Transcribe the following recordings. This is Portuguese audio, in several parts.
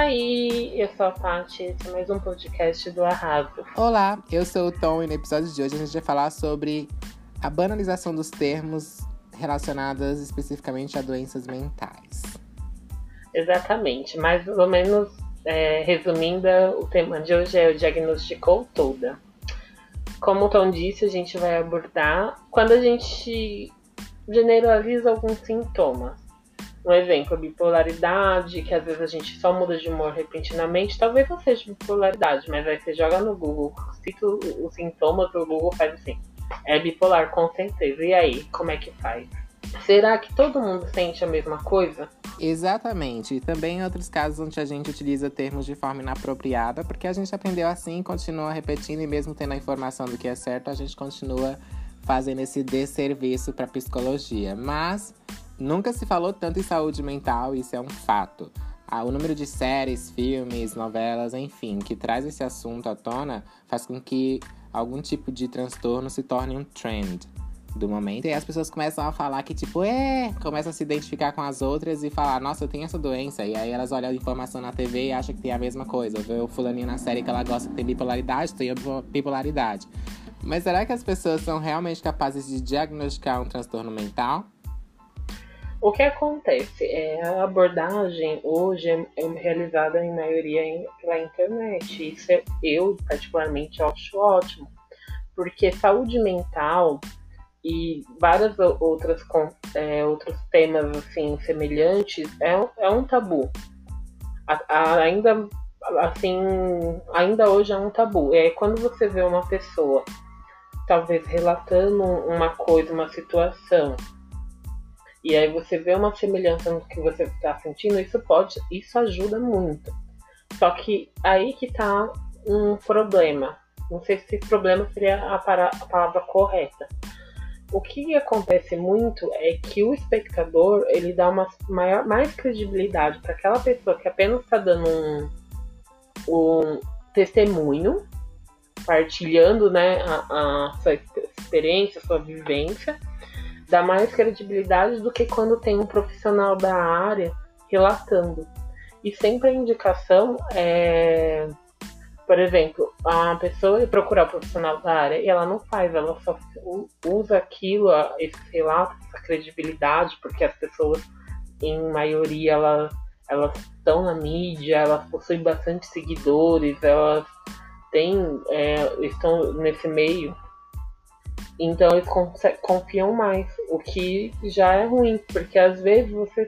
Aí, eu sou a Paty, esse é mais um podcast do Arraso. Olá, eu sou o Tom e no episódio de hoje a gente vai falar sobre a banalização dos termos relacionados especificamente a doenças mentais. Exatamente, mais ou menos é, resumindo, o tema de hoje é o diagnosticou toda. Como o Tom disse, a gente vai abordar quando a gente generaliza alguns sintomas. Um exemplo, bipolaridade, que às vezes a gente só muda de humor repentinamente. Talvez não seja bipolaridade, mas aí você joga no Google, cita os sintomas, o Google faz assim. É bipolar, com certeza. E aí, como é que faz? Será que todo mundo sente a mesma coisa? Exatamente. E também em outros casos onde a gente utiliza termos de forma inapropriada, porque a gente aprendeu assim, continua repetindo, e mesmo tendo a informação do que é certo, a gente continua fazendo esse desserviço para psicologia. Mas nunca se falou tanto em saúde mental, isso é um fato. Ah, o número de séries, filmes, novelas, enfim, que traz esse assunto à tona faz com que algum tipo de transtorno se torne um trend do momento. E as pessoas começam a falar que, tipo, é, começam a se identificar com as outras e falar, nossa, eu tenho essa doença. E aí elas olham a informação na TV e acham que tem a mesma coisa. Vê o fulaninho na série que ela gosta que tem bipolaridade, tem bipolaridade. Mas será que as pessoas são realmente capazes de diagnosticar um transtorno mental? O que acontece é a abordagem hoje é realizada em maioria pela internet. Isso é, eu particularmente acho ótimo, porque saúde mental e várias outras é, outros temas assim semelhantes é, é um tabu. A, a, ainda assim, ainda hoje é um tabu. Aí quando você vê uma pessoa talvez relatando uma coisa, uma situação, e aí você vê uma semelhança no que você está sentindo, isso pode, isso ajuda muito. Só que aí que tá um problema. Não sei se problema seria a, para, a palavra correta o que acontece muito é que o espectador ele dá uma maior, mais credibilidade para aquela pessoa que apenas está dando um, um, testemunho, partilhando né, a, a sua experiência, a sua vivência, dá mais credibilidade do que quando tem um profissional da área relatando. E sempre a indicação é por exemplo, a pessoa procurar o profissional da área e ela não faz, ela só usa aquilo, esse relato, essa credibilidade, porque as pessoas, em maioria, elas elas estão na mídia, elas possuem bastante seguidores, elas têm, é, estão nesse meio, então eles confiam mais, o que já é ruim, porque às vezes você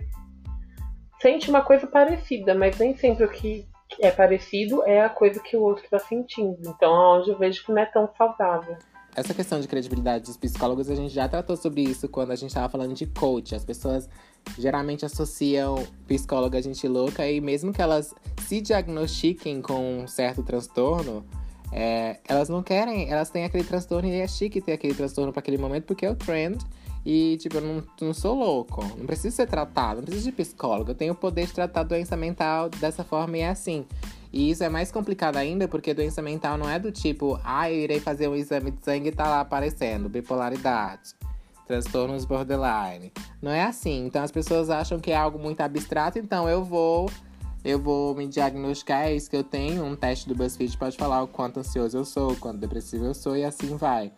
sente uma coisa parecida, mas nem sempre o que é parecido é a coisa que o outro está sentindo. Então, hoje eu vejo que não é tão saudável. Essa questão de credibilidade dos psicólogos, a gente já tratou sobre isso quando a gente estava falando de coach. As pessoas geralmente associam psicóloga a gente louca e mesmo que elas se diagnostiquem com um certo transtorno, é, elas não querem, elas têm aquele transtorno e é chique ter aquele transtorno para aquele momento porque é o trend. E, tipo, eu não, não sou louco, não preciso ser tratado, não preciso de psicólogo. Eu tenho o poder de tratar doença mental dessa forma e é assim. E isso é mais complicado ainda porque doença mental não é do tipo, ah, eu irei fazer um exame de sangue e tá lá aparecendo, bipolaridade, transtornos borderline. Não é assim. Então as pessoas acham que é algo muito abstrato, então eu vou. Eu vou me diagnosticar, é isso que eu tenho. Um teste do BuzzFeed pode falar o quanto ansioso eu sou, o quanto depressivo eu sou e assim vai.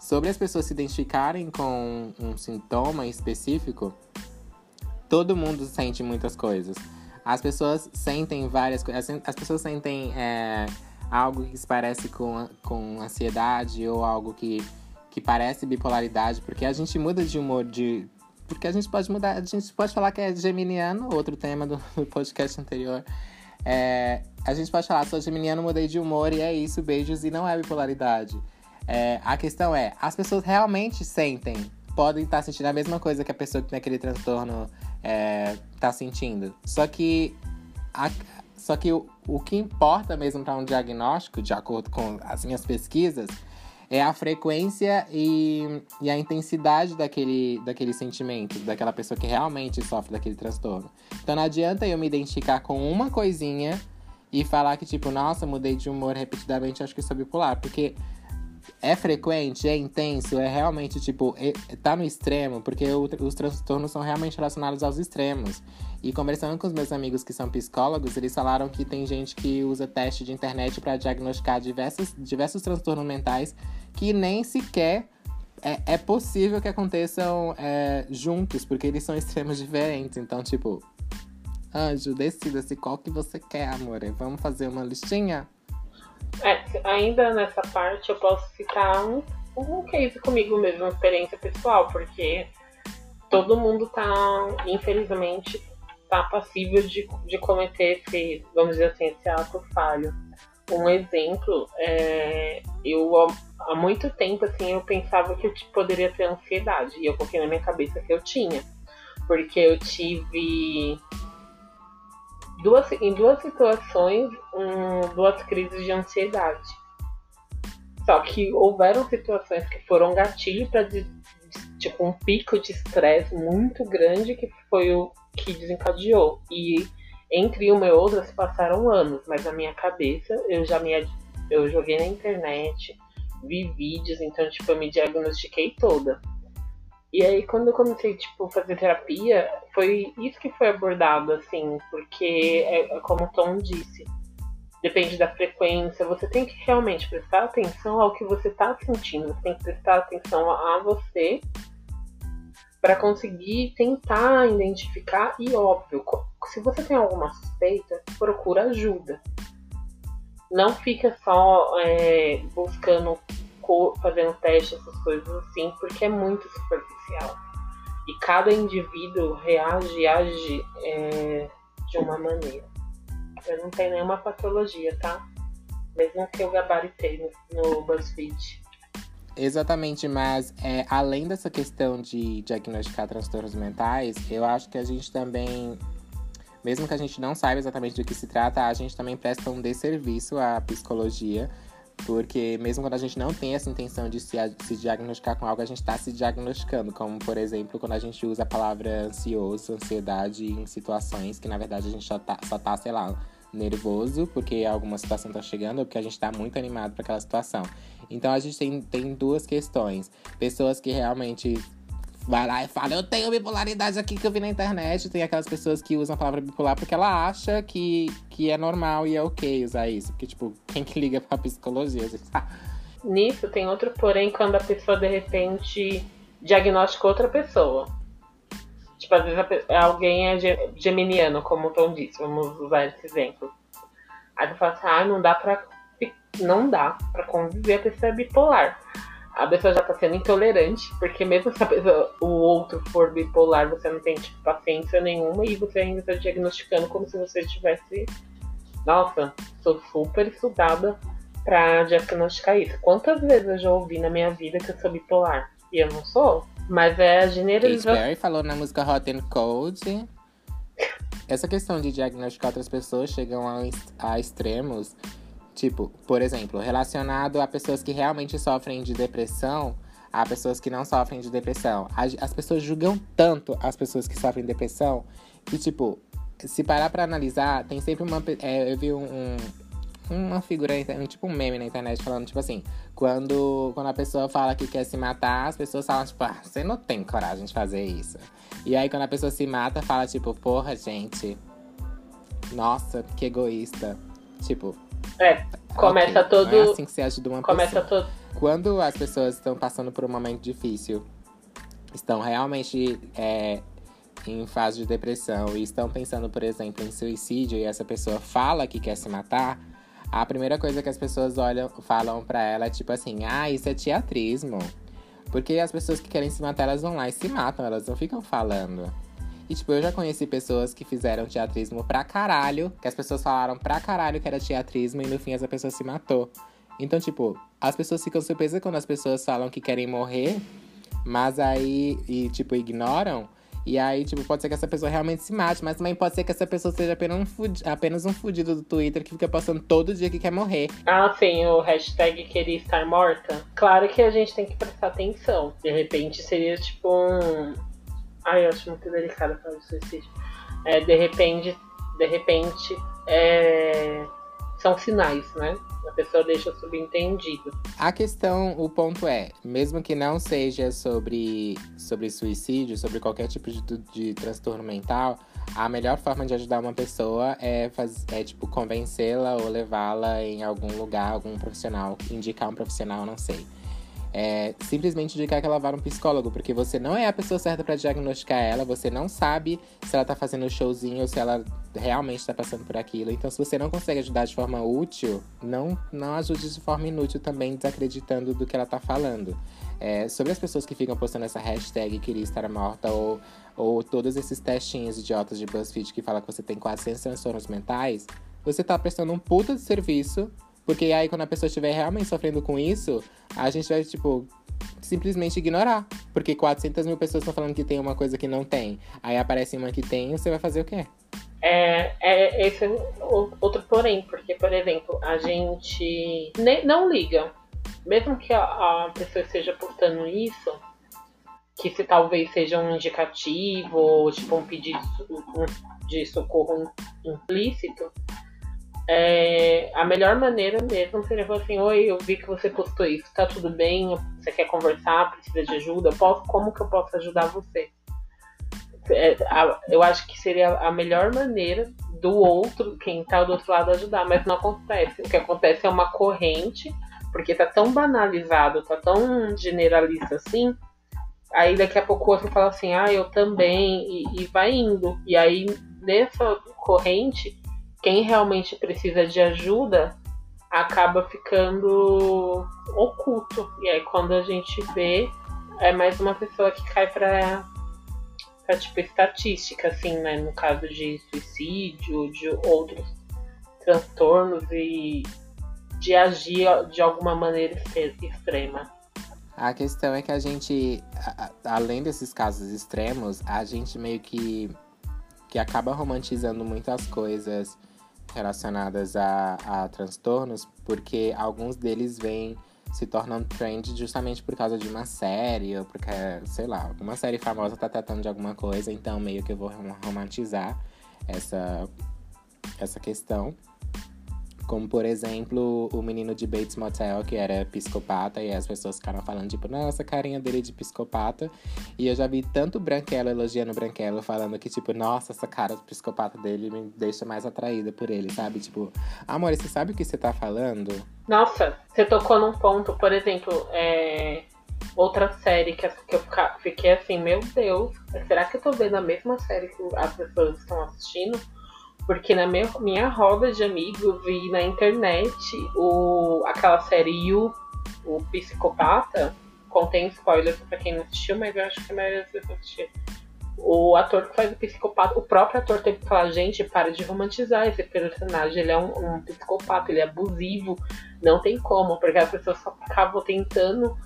Sobre as pessoas se identificarem com um sintoma específico, todo mundo sente muitas coisas. As pessoas sentem várias coisas. As pessoas sentem é, algo que se parece com, com ansiedade ou algo que, que parece bipolaridade, porque a gente muda de humor de. Porque a gente pode mudar, a gente pode falar que é geminiano, outro tema do, do podcast anterior. É, a gente pode falar, sou geminiano, mudei de humor e é isso, beijos, e não é bipolaridade. É, a questão é, as pessoas realmente sentem, podem estar sentindo a mesma coisa que a pessoa que tem aquele transtorno está é, sentindo. Só que, a, só que o, o que importa mesmo para um diagnóstico, de acordo com as minhas pesquisas, é a frequência e, e a intensidade daquele, daquele sentimento, daquela pessoa que realmente sofre daquele transtorno. Então não adianta eu me identificar com uma coisinha e falar que, tipo, nossa, mudei de humor repetidamente, acho que sou bipolar. Porque é frequente, é intenso, é realmente, tipo, é, tá no extremo, porque o, os transtornos são realmente relacionados aos extremos. E conversando com os meus amigos que são psicólogos, eles falaram que tem gente que usa teste de internet para diagnosticar diversos, diversos transtornos mentais que nem sequer é, é possível que aconteçam é, juntos, porque eles são extremos diferentes. Então, tipo, anjo, decida-se qual que você quer, amor. Vamos fazer uma listinha? É, ainda nessa parte eu posso citar um, um case comigo mesmo, uma experiência pessoal, porque todo mundo tá, infelizmente, tá passível de, de cometer esse, vamos dizer assim, esse ato falho. Um exemplo, é, eu há muito tempo assim eu pensava que eu poderia ter ansiedade e eu coloquei na minha cabeça que eu tinha, porque eu tive duas, em duas situações um, duas crises de ansiedade. Só que houveram situações que foram gatilho para tipo um pico de estresse muito grande que foi o que desencadeou. E entre uma e outra se passaram anos, mas na minha cabeça eu já me eu joguei na internet, vi vídeos, então tipo eu me diagnostiquei toda. E aí, quando eu comecei, tipo, fazer terapia, foi isso que foi abordado, assim, porque, é, é, como o Tom disse, depende da frequência, você tem que realmente prestar atenção ao que você está sentindo, você tem que prestar atenção a você para conseguir tentar identificar e, óbvio, se você tem alguma suspeita, procura ajuda. Não fica só é, buscando fazendo teste, essas coisas assim, porque é muito superficial. E cada indivíduo reage e age é, de uma maneira. Eu não tenho nenhuma patologia, tá? Mesmo que eu gabaritei no, no BuzzFeed. Exatamente, mas é, além dessa questão de diagnosticar transtornos mentais, eu acho que a gente também, mesmo que a gente não saiba exatamente do que se trata, a gente também presta um desserviço à psicologia, porque mesmo quando a gente não tem essa intenção de se, se diagnosticar com algo, a gente está se diagnosticando. Como, por exemplo, quando a gente usa a palavra ansioso, ansiedade em situações que, na verdade, a gente só tá, só tá sei lá, nervoso porque alguma situação tá chegando ou porque a gente tá muito animado para aquela situação. Então a gente tem, tem duas questões. Pessoas que realmente vai lá e fala, eu tenho bipolaridade aqui que eu vi na internet. Tem aquelas pessoas que usam a palavra bipolar porque ela acha que, que é normal e é ok usar isso. Porque, tipo, quem que liga pra psicologia? Ah. Nisso tem outro porém quando a pessoa de repente diagnostica outra pessoa. Tipo, às vezes alguém é geminiano, como o Tom disse, vamos usar esse exemplo. Aí tu fala assim, ah, não dá pra. Não dá pra conviver a pessoa é bipolar a pessoa já tá sendo intolerante, porque mesmo se a pessoa, o outro for bipolar, você não tem tipo, paciência nenhuma e você ainda tá diagnosticando como se você tivesse. Nossa, sou super estudada pra diagnosticar isso. Quantas vezes eu já ouvi na minha vida que eu sou bipolar? E eu não sou. Mas é a generalização. Perry falou na música Hot and Cold. Essa questão de diagnosticar outras pessoas chegam a, a extremos Tipo, por exemplo, relacionado a pessoas que realmente sofrem de depressão, a pessoas que não sofrem de depressão. As pessoas julgam tanto as pessoas que sofrem de depressão que, tipo, se parar pra analisar, tem sempre uma. É, eu vi um, um, uma figura, tipo um meme na internet falando, tipo assim, quando, quando a pessoa fala que quer se matar, as pessoas falam, tipo, ah, você não tem coragem de fazer isso. E aí quando a pessoa se mata, fala, tipo, porra, gente. Nossa, que egoísta. Tipo, é, começa okay. todo. Não é assim que se ajuda uma começa pessoa. Todo... Quando as pessoas estão passando por um momento difícil, estão realmente é, em fase de depressão e estão pensando, por exemplo, em suicídio e essa pessoa fala que quer se matar, a primeira coisa que as pessoas olham, falam para ela é tipo assim: ah, isso é teatrismo. Porque as pessoas que querem se matar, elas vão lá e se matam, elas não ficam falando. E, tipo, eu já conheci pessoas que fizeram teatrismo pra caralho, que as pessoas falaram pra caralho que era teatrismo e no fim essa pessoa se matou. Então, tipo, as pessoas ficam surpresas quando as pessoas falam que querem morrer, mas aí, e, tipo, ignoram. E aí, tipo, pode ser que essa pessoa realmente se mate, mas também pode ser que essa pessoa seja apenas um, fudido, apenas um fudido do Twitter que fica postando todo dia que quer morrer. Ah, sim, o hashtag queria estar morta. Claro que a gente tem que prestar atenção. De repente seria tipo um Ai, eu acho muito delicado falar de suicídio. É, de repente, de repente, é, são sinais, né? A pessoa deixa subentendido. A questão, o ponto é, mesmo que não seja sobre, sobre suicídio, sobre qualquer tipo de, de transtorno mental, a melhor forma de ajudar uma pessoa é, é tipo, convencê-la ou levá-la em algum lugar, algum profissional, indicar um profissional, não sei é, simplesmente indicar que ela vá um psicólogo, porque você não é a pessoa certa para diagnosticar ela, você não sabe se ela tá fazendo showzinho ou se ela realmente tá passando por aquilo. Então, se você não consegue ajudar de forma útil, não, não ajude de forma inútil também, desacreditando do que ela tá falando. É, sobre as pessoas que ficam postando essa hashtag queria estar morta ou, ou todos esses testinhos idiotas de BuzzFeed que fala que você tem 400 transtornos mentais, você tá prestando um puta de serviço porque aí, quando a pessoa estiver realmente sofrendo com isso, a gente vai, tipo, simplesmente ignorar. Porque 400 mil pessoas estão falando que tem uma coisa que não tem. Aí aparece uma que tem, você vai fazer o quê? É, é esse é outro porém, porque, por exemplo, a gente nem, não liga. Mesmo que a, a pessoa esteja postando isso, que se talvez seja um indicativo ou tipo um pedido de socorro implícito, é, a melhor maneira mesmo seria falar assim, oi, eu vi que você postou isso, tá tudo bem? Você quer conversar, precisa de ajuda? Posso, como que eu posso ajudar você? É, a, eu acho que seria a melhor maneira do outro, quem tá do outro lado, ajudar, mas não acontece. O que acontece é uma corrente, porque tá tão banalizado, tá tão generalista assim, aí daqui a pouco o outro fala assim, ah, eu também, e, e vai indo. E aí, nessa corrente, quem realmente precisa de ajuda acaba ficando oculto. E aí quando a gente vê, é mais uma pessoa que cai para pra tipo estatística, assim, né? No caso de suicídio, de outros transtornos e de agir de alguma maneira extrema. A questão é que a gente, além desses casos extremos, a gente meio que, que acaba romantizando muitas coisas relacionadas a, a transtornos, porque alguns deles vêm se tornam trend justamente por causa de uma série, ou porque, sei lá, alguma série famosa tá tratando de alguma coisa, então meio que eu vou romantizar essa, essa questão. Como, por exemplo, o menino de Bates Motel, que era psicopata, e as pessoas ficaram falando, tipo, nossa, carinha dele de psicopata. E eu já vi tanto Branquelo elogiando Branquelo, falando que, tipo, nossa, essa cara de psicopata dele me deixa mais atraída por ele, sabe? Tipo, amor, você sabe o que você tá falando? Nossa, você tocou num ponto, por exemplo, é... outra série que eu fiquei assim, meu Deus, será que eu tô vendo a mesma série que as pessoas estão assistindo? Porque na minha, minha roda de amigos vi na internet o, aquela série You, o Psicopata. Contém spoilers pra quem não assistiu, mas eu acho que a maioria das pessoas assistiu. O ator que faz o psicopata, o próprio ator teve que falar, gente, para de romantizar esse personagem. Ele é um, um psicopata, ele é abusivo. Não tem como, porque as pessoas só ficavam tentando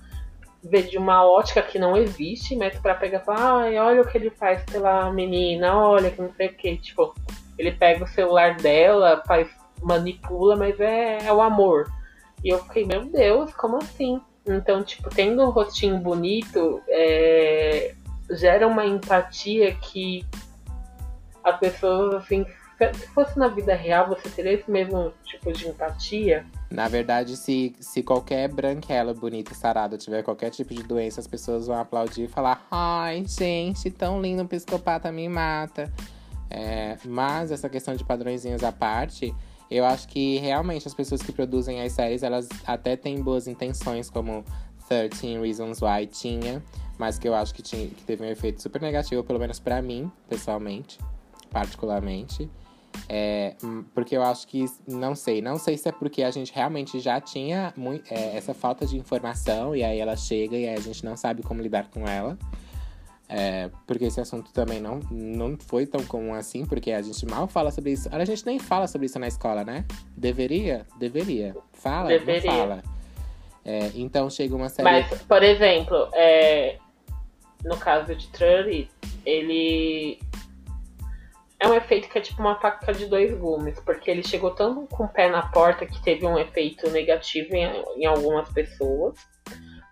ver de uma ótica que não existe, mas para pegar e falar, ai, olha o que ele faz pela menina, olha que não sei o que, tipo, ele pega o celular dela, faz, manipula, mas é, é o amor. E eu fiquei, meu Deus, como assim? Então, tipo, tendo um rostinho bonito, é, gera uma empatia que as pessoas, assim, se fosse na vida real, você teria esse mesmo tipo de empatia? Na verdade, se, se qualquer branquela bonita sarada tiver qualquer tipo de doença, as pessoas vão aplaudir e falar: Ai, gente, tão lindo, um psicopata me mata. É, mas essa questão de padrõezinhos à parte, eu acho que realmente as pessoas que produzem as séries, elas até têm boas intenções, como 13 Reasons Why tinha, mas que eu acho que, tinha, que teve um efeito super negativo, pelo menos para mim, pessoalmente, particularmente. É, porque eu acho que, não sei, não sei se é porque a gente realmente já tinha muito, é, essa falta de informação e aí ela chega e aí a gente não sabe como lidar com ela. É, porque esse assunto também não, não foi tão comum assim, porque a gente mal fala sobre isso. A gente nem fala sobre isso na escola, né? Deveria? Deveria. Fala? Deveria. Não fala. É, então chega uma série. Mas, por exemplo, é, no caso de Trulli, ele. É um efeito que é tipo uma faca de dois gumes, porque ele chegou tanto com o pé na porta que teve um efeito negativo em, em algumas pessoas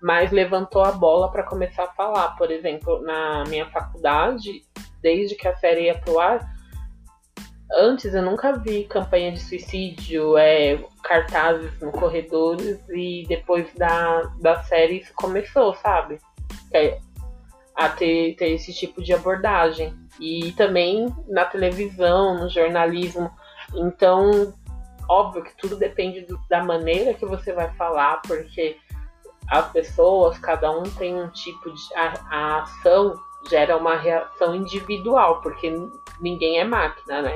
mas levantou a bola para começar a falar. Por exemplo, na minha faculdade, desde que a série ia pro ar, Antes eu nunca vi campanha de suicídio, é, cartazes no corredores e depois da, da série isso começou, sabe? É, a ter, ter esse tipo de abordagem. E também na televisão, no jornalismo. Então, óbvio que tudo depende do, da maneira que você vai falar, porque as pessoas, cada um tem um tipo de. A, a ação gera uma reação individual, porque ninguém é máquina, né?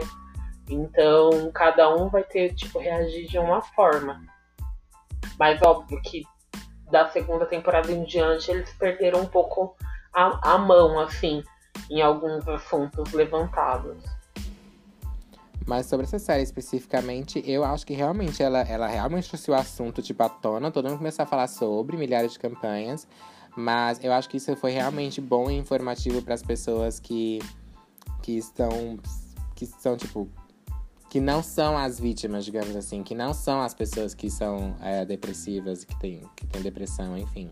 Então, cada um vai ter, tipo, reagir de uma forma. Mas óbvio que da segunda temporada em diante eles perderam um pouco a, a mão, assim, em alguns assuntos levantados. Mas sobre essa série especificamente, eu acho que realmente ela, ela realmente trouxe o assunto tipo à tona, todo mundo começou a falar sobre milhares de campanhas. Mas eu acho que isso foi realmente bom e informativo para as pessoas que, que estão. que são, tipo, que não são as vítimas, digamos assim, que não são as pessoas que são é, depressivas, que têm que tem depressão, enfim.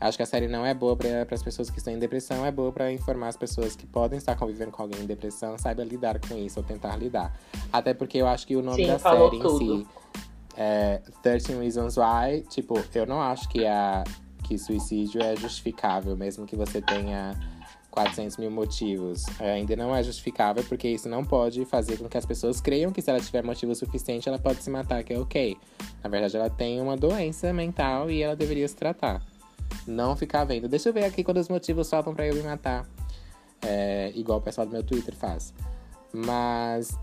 Acho que a série não é boa para as pessoas que estão em depressão, é boa para informar as pessoas que podem estar convivendo com alguém em depressão, saiba lidar com isso ou tentar lidar. Até porque eu acho que o nome Sim, da série tudo. em si é 13 Reasons Why, tipo, eu não acho que a que suicídio é justificável, mesmo que você tenha 400 mil motivos. É, ainda não é justificável, porque isso não pode fazer com que as pessoas creiam que se ela tiver motivo suficiente, ela pode se matar, que é ok. Na verdade, ela tem uma doença mental e ela deveria se tratar. Não ficar vendo. Deixa eu ver aqui quando os motivos faltam para eu me matar. É, igual o pessoal do meu Twitter faz. Mas,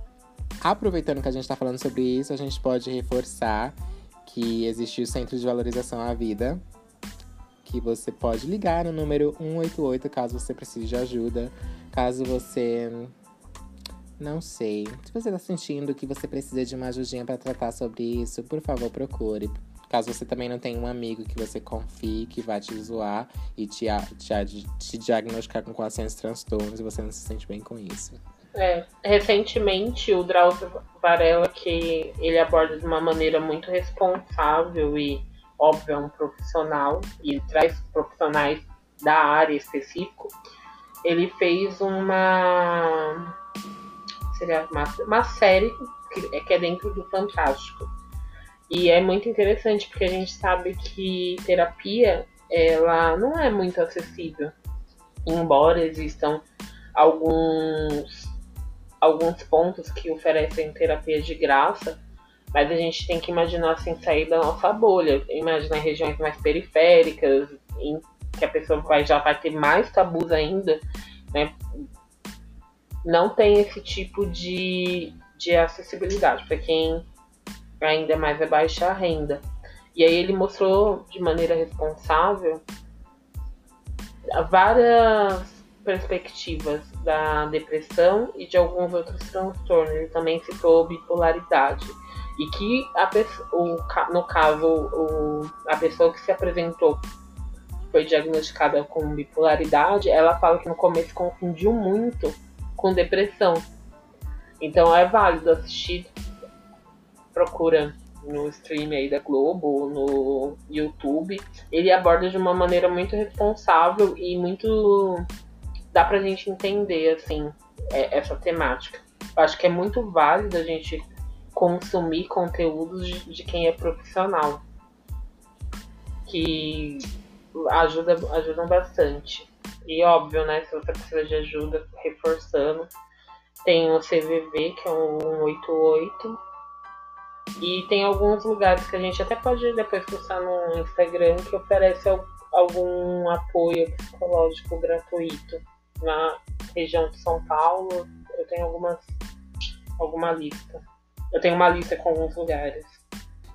aproveitando que a gente está falando sobre isso, a gente pode reforçar que existe o Centro de Valorização à Vida, que você pode ligar no número 188 caso você precise de ajuda. Caso você. Não sei. Se você está sentindo que você precisa de uma ajudinha para tratar sobre isso, por favor, procure. Caso você também não tenha um amigo que você confie, que vai te zoar e te, te, te diagnosticar com 400 transtornos e você não se sente bem com isso. É, recentemente o Drauzio Varela, que ele aborda de uma maneira muito responsável e óbvio, é um profissional e traz profissionais da área específico, ele fez uma seria uma, uma série que é, que é dentro do Fantástico. E é muito interessante porque a gente sabe que terapia ela não é muito acessível. Embora existam alguns alguns pontos que oferecem terapia de graça, mas a gente tem que imaginar assim, sair da nossa bolha. Imaginar regiões mais periféricas, em que a pessoa vai, já vai ter mais tabus ainda, né? Não tem esse tipo de, de acessibilidade para quem ainda mais é baixa renda. E aí ele mostrou de maneira responsável várias perspectivas da depressão e de alguns outros transtornos. Ele também citou bipolaridade e que a o, no caso o, a pessoa que se apresentou foi diagnosticada com bipolaridade, ela fala que no começo confundiu muito com depressão. Então é válido assistir, procura no stream aí da Globo, no YouTube. Ele aborda de uma maneira muito responsável e muito dá pra gente entender assim é, essa temática. Eu acho que é muito válido a gente consumir conteúdos de, quem é profissional. Que ajuda, ajudam bastante. E óbvio, né? Se você precisa de ajuda, reforçando, tem o CVV, que é o 188. E tem alguns lugares que a gente até pode depois postar no Instagram que oferece algum apoio psicológico gratuito. Na região de São Paulo, eu tenho algumas alguma lista. Eu tenho uma lista com alguns lugares.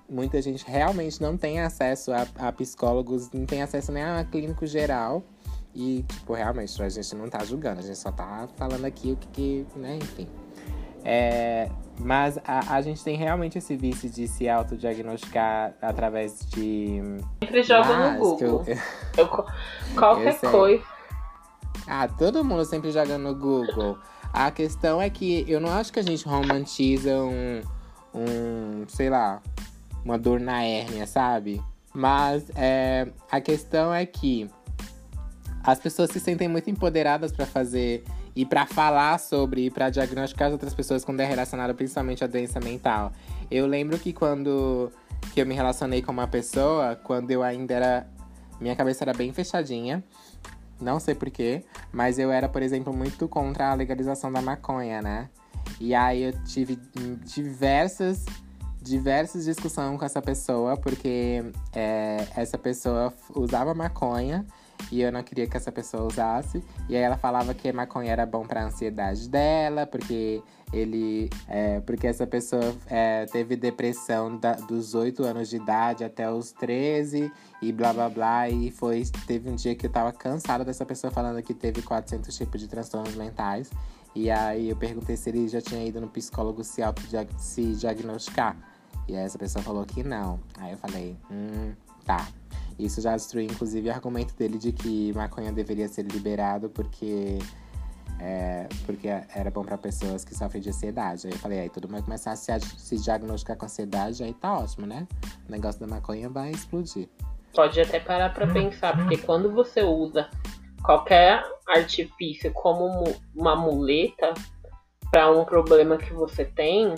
Muita gente realmente não tem acesso a, a psicólogos, não tem acesso nem a clínico geral. E, tipo, realmente, a gente não tá julgando, a gente só tá falando aqui o que, que né, enfim. É, mas a, a gente tem realmente esse vício de se autodiagnosticar através de. Sempre joga no Google. Eu, eu, qualquer coisa. Ah, todo mundo sempre joga no Google. A questão é que eu não acho que a gente romantiza um, um sei lá, uma dor na hérnia, sabe? Mas é, a questão é que as pessoas se sentem muito empoderadas para fazer e para falar sobre e para diagnosticar as outras pessoas quando é relacionado principalmente à doença mental. Eu lembro que quando que eu me relacionei com uma pessoa, quando eu ainda era minha cabeça era bem fechadinha. Não sei porquê, mas eu era, por exemplo, muito contra a legalização da maconha, né? E aí eu tive diversas, diversas discussões com essa pessoa, porque é, essa pessoa usava maconha e eu não queria que essa pessoa usasse. E aí ela falava que maconha era bom para ansiedade dela, porque ele, é, porque essa pessoa é, teve depressão da, dos 8 anos de idade até os 13 e blá blá blá. E foi, teve um dia que eu tava cansada dessa pessoa falando que teve 400 tipos de transtornos mentais. E aí eu perguntei se ele já tinha ido no psicólogo se, se diagnosticar. E aí essa pessoa falou que não. Aí eu falei, hum, tá. Isso já destruiu, inclusive, o argumento dele de que maconha deveria ser liberado porque, é, porque era bom para pessoas que sofrem de ansiedade. Aí eu falei, aí todo mundo começar a se, se diagnosticar com ansiedade, aí tá ótimo, né? O negócio da maconha vai explodir. Pode até parar pra pensar, porque quando você usa qualquer artifício como uma muleta para um problema que você tem,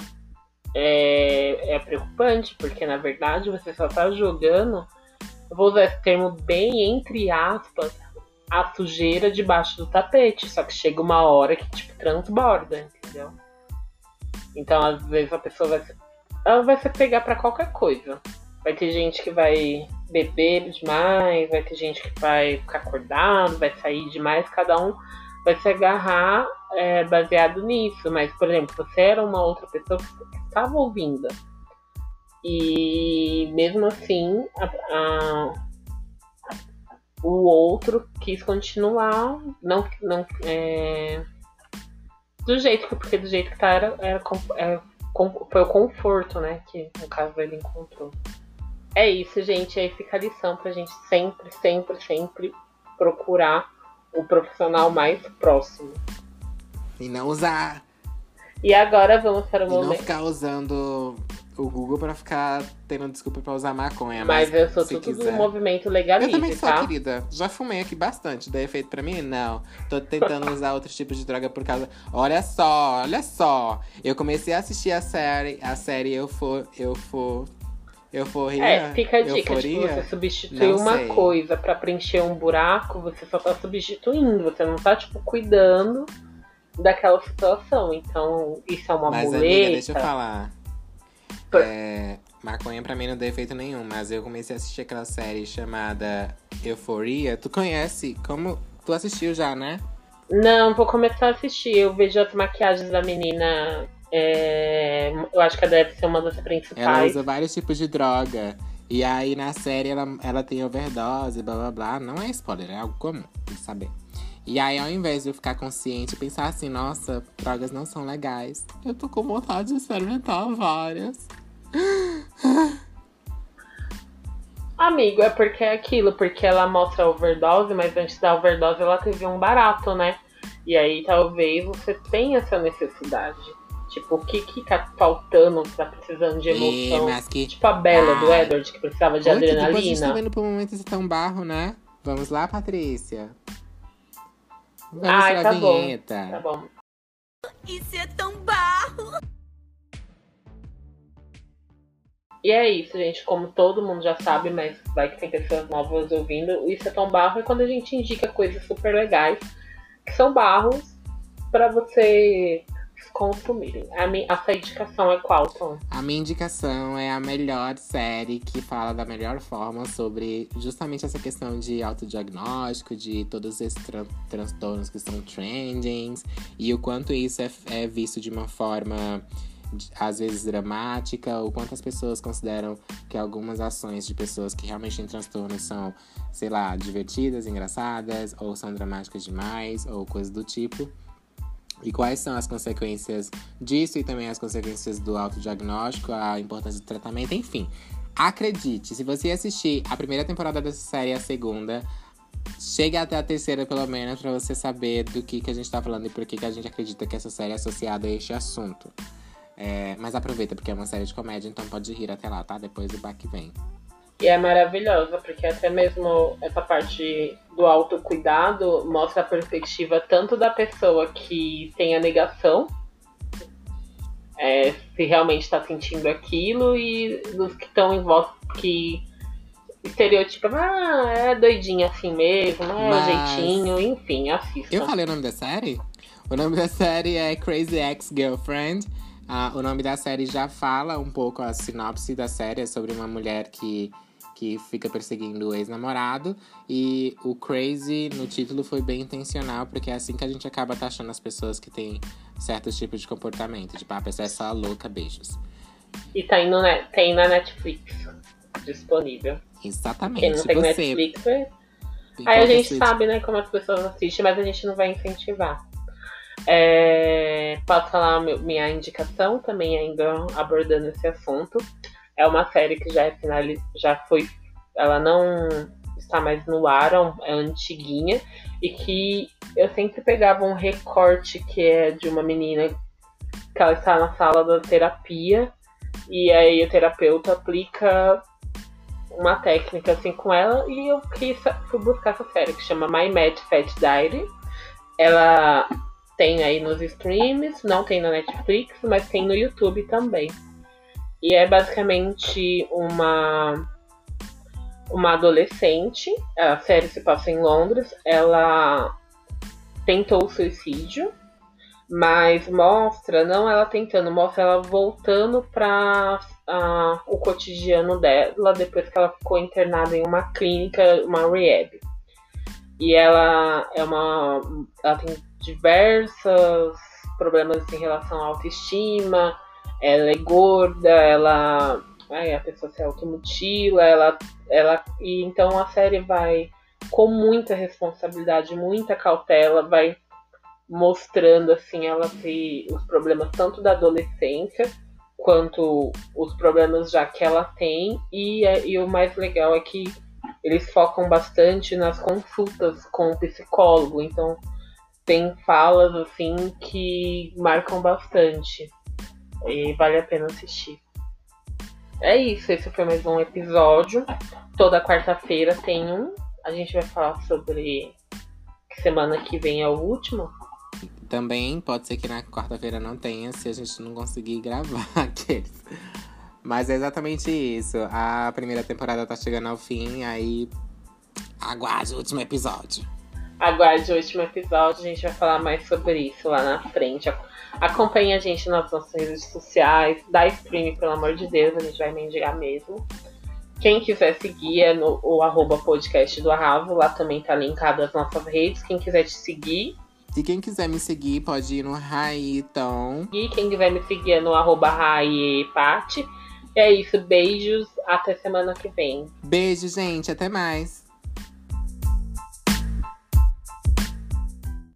é, é preocupante, porque na verdade você só tá jogando vou usar esse termo bem entre aspas, a sujeira debaixo do tapete. Só que chega uma hora que, tipo, transborda, entendeu? Então, às vezes, a pessoa vai se, ela vai se pegar para qualquer coisa. Vai ter gente que vai beber demais, vai ter gente que vai ficar acordado, vai sair demais, cada um vai se agarrar é, baseado nisso. Mas, por exemplo, você era uma outra pessoa que estava ouvindo e mesmo assim, a, a, o outro quis continuar, não, não é, do jeito que, porque do jeito que tá era, era, era, foi o conforto, né, que no caso ele encontrou. É isso, gente, aí fica a lição pra gente sempre, sempre, sempre procurar o profissional mais próximo. E não usar. E agora vamos para o e momento. Não ficar usando o Google pra ficar tendo desculpa pra usar maconha. Mas, mas eu sou tudo quiser. do movimento legalista, Eu também sou, tá? querida. Já fumei aqui bastante. Daí efeito pra mim? Não. Tô tentando usar outros tipos de droga por causa. Olha só, olha só. Eu comecei a assistir a série, a série Eu For. Eu For. Euforia? É, fica a dica, tipo, você substitui uma sei. coisa para preencher um buraco, você só tá substituindo, você não tá, tipo, cuidando daquela situação. Então, isso é uma Mas, muleta. Amiga, deixa eu falar. É, maconha pra mim não deu efeito nenhum, mas eu comecei a assistir aquela série chamada Euforia. Tu conhece? Como. Tu assistiu já, né? Não, vou começar a assistir. Eu vejo as maquiagens da menina. É... Eu acho que ela deve ser uma das principais. Ela usa vários tipos de droga. E aí na série ela, ela tem overdose, blá blá blá. Não é spoiler, é algo comum de saber. E aí, ao invés de eu ficar consciente e pensar assim, nossa, drogas não são legais, eu tô com vontade de experimentar várias. Amigo, é porque é aquilo, porque ela mostra a overdose, mas antes da overdose ela teve um barato, né? E aí talvez você tenha essa necessidade. Tipo, o que que tá faltando, tá precisando de emoção? E, que... Tipo a Bela ah. do Edward, que precisava de Oito, adrenalina. Depois a gente tá vendo pro momento esse tão barro, né? Vamos lá, Patrícia. Vamos Ai, tá vinheta. bom. Tá bom. Isso é tão barro! E é isso, gente. Como todo mundo já sabe, mas vai que tem pessoas novas ouvindo, Isso é tão barro é quando a gente indica coisas super legais, que são barros, para você consumirem. A, minha, a sua indicação é qual, Tom? A minha indicação é a melhor série que fala da melhor forma sobre justamente essa questão de autodiagnóstico, de todos esses tran transtornos que são trendings e o quanto isso é, é visto de uma forma às vezes dramática, ou quantas pessoas consideram que algumas ações de pessoas que realmente têm transtornos são, sei lá, divertidas, engraçadas, ou são dramáticas demais, ou coisas do tipo. E quais são as consequências disso e também as consequências do autodiagnóstico, a importância do tratamento, enfim. Acredite, se você assistir a primeira temporada dessa série e a segunda, chegue até a terceira, pelo menos, para você saber do que, que a gente tá falando e por que, que a gente acredita que essa série é associada a este assunto. É, mas aproveita, porque é uma série de comédia, então pode rir até lá, tá? Depois o baque vem. E é maravilhosa, porque até mesmo essa parte do autocuidado mostra a perspectiva tanto da pessoa que tem a negação, é, se realmente está sentindo aquilo, e dos que estão em volta que estereotipam, ah, é doidinha assim mesmo, é Mas- jeitinho, enfim, assista. Eu falei o nome da série? O nome da série é Crazy Ex-Girlfriend. Ah, o nome da série já fala um pouco a sinopse da série, é sobre uma mulher que, que fica perseguindo o ex-namorado. E o Crazy no título foi bem intencional, porque é assim que a gente acaba taxando as pessoas que têm certos tipos de comportamento. Tipo, ah, a pessoa é só louca, beijos. E tá indo, né, tem na Netflix disponível. Quem Exatamente. não tem Você, Netflix, Aí a gente sabe, né, como as pessoas assistem, mas a gente não vai incentivar. É, falar meu- minha indicação também ainda abordando esse assunto. É uma série que já é finali já foi, ela não está mais no ar, é é antiguinha e que eu sempre pegava um recorte que é de uma menina que ela está na sala da terapia e aí o terapeuta aplica uma técnica assim com ela e eu quis, fui buscar essa série que chama My Mad Fat Diary. Ela tem aí nos streams, não tem na Netflix, mas tem no YouTube também. E é basicamente uma uma adolescente, a série se passa em Londres, ela tentou suicídio, mas mostra, não ela tentando, mostra ela voltando para o cotidiano dela depois que ela ficou internada em uma clínica, uma rehab. E ela é uma. Ela tem diversos problemas em relação à autoestima, ela é gorda, ela. Ai, a pessoa se automutila, ela, ela. E então a série vai com muita responsabilidade, muita cautela, vai mostrando assim ela se os problemas tanto da adolescência quanto os problemas já que ela tem e, é- e o mais legal é que eles focam bastante nas consultas com o psicólogo então tem falas assim que marcam bastante e vale a pena assistir é isso esse foi mais um episódio toda quarta-feira tem um a gente vai falar sobre que semana que vem é o último Também pode ser que na quarta-feira não tenha, se a gente não conseguir gravar aqueles. Mas é exatamente isso. A primeira temporada tá chegando ao fim, aí aguarde o último episódio. Aguarde o último episódio, a gente vai falar mais sobre isso lá na frente. Ac- Acompanhe a gente nas nossas redes sociais, dá stream, pelo amor de Deus, a gente vai mendigar mesmo. Quem quiser seguir é no o arroba podcast do Arravo, lá também tá linkado as nossas redes. Quem quiser te seguir, Se quem quiser me seguir, pode ir no Raiton. e quem quiser me seguir é no arroba Raipati. E é isso, beijos, até semana que vem. Beijo, gente. Até mais.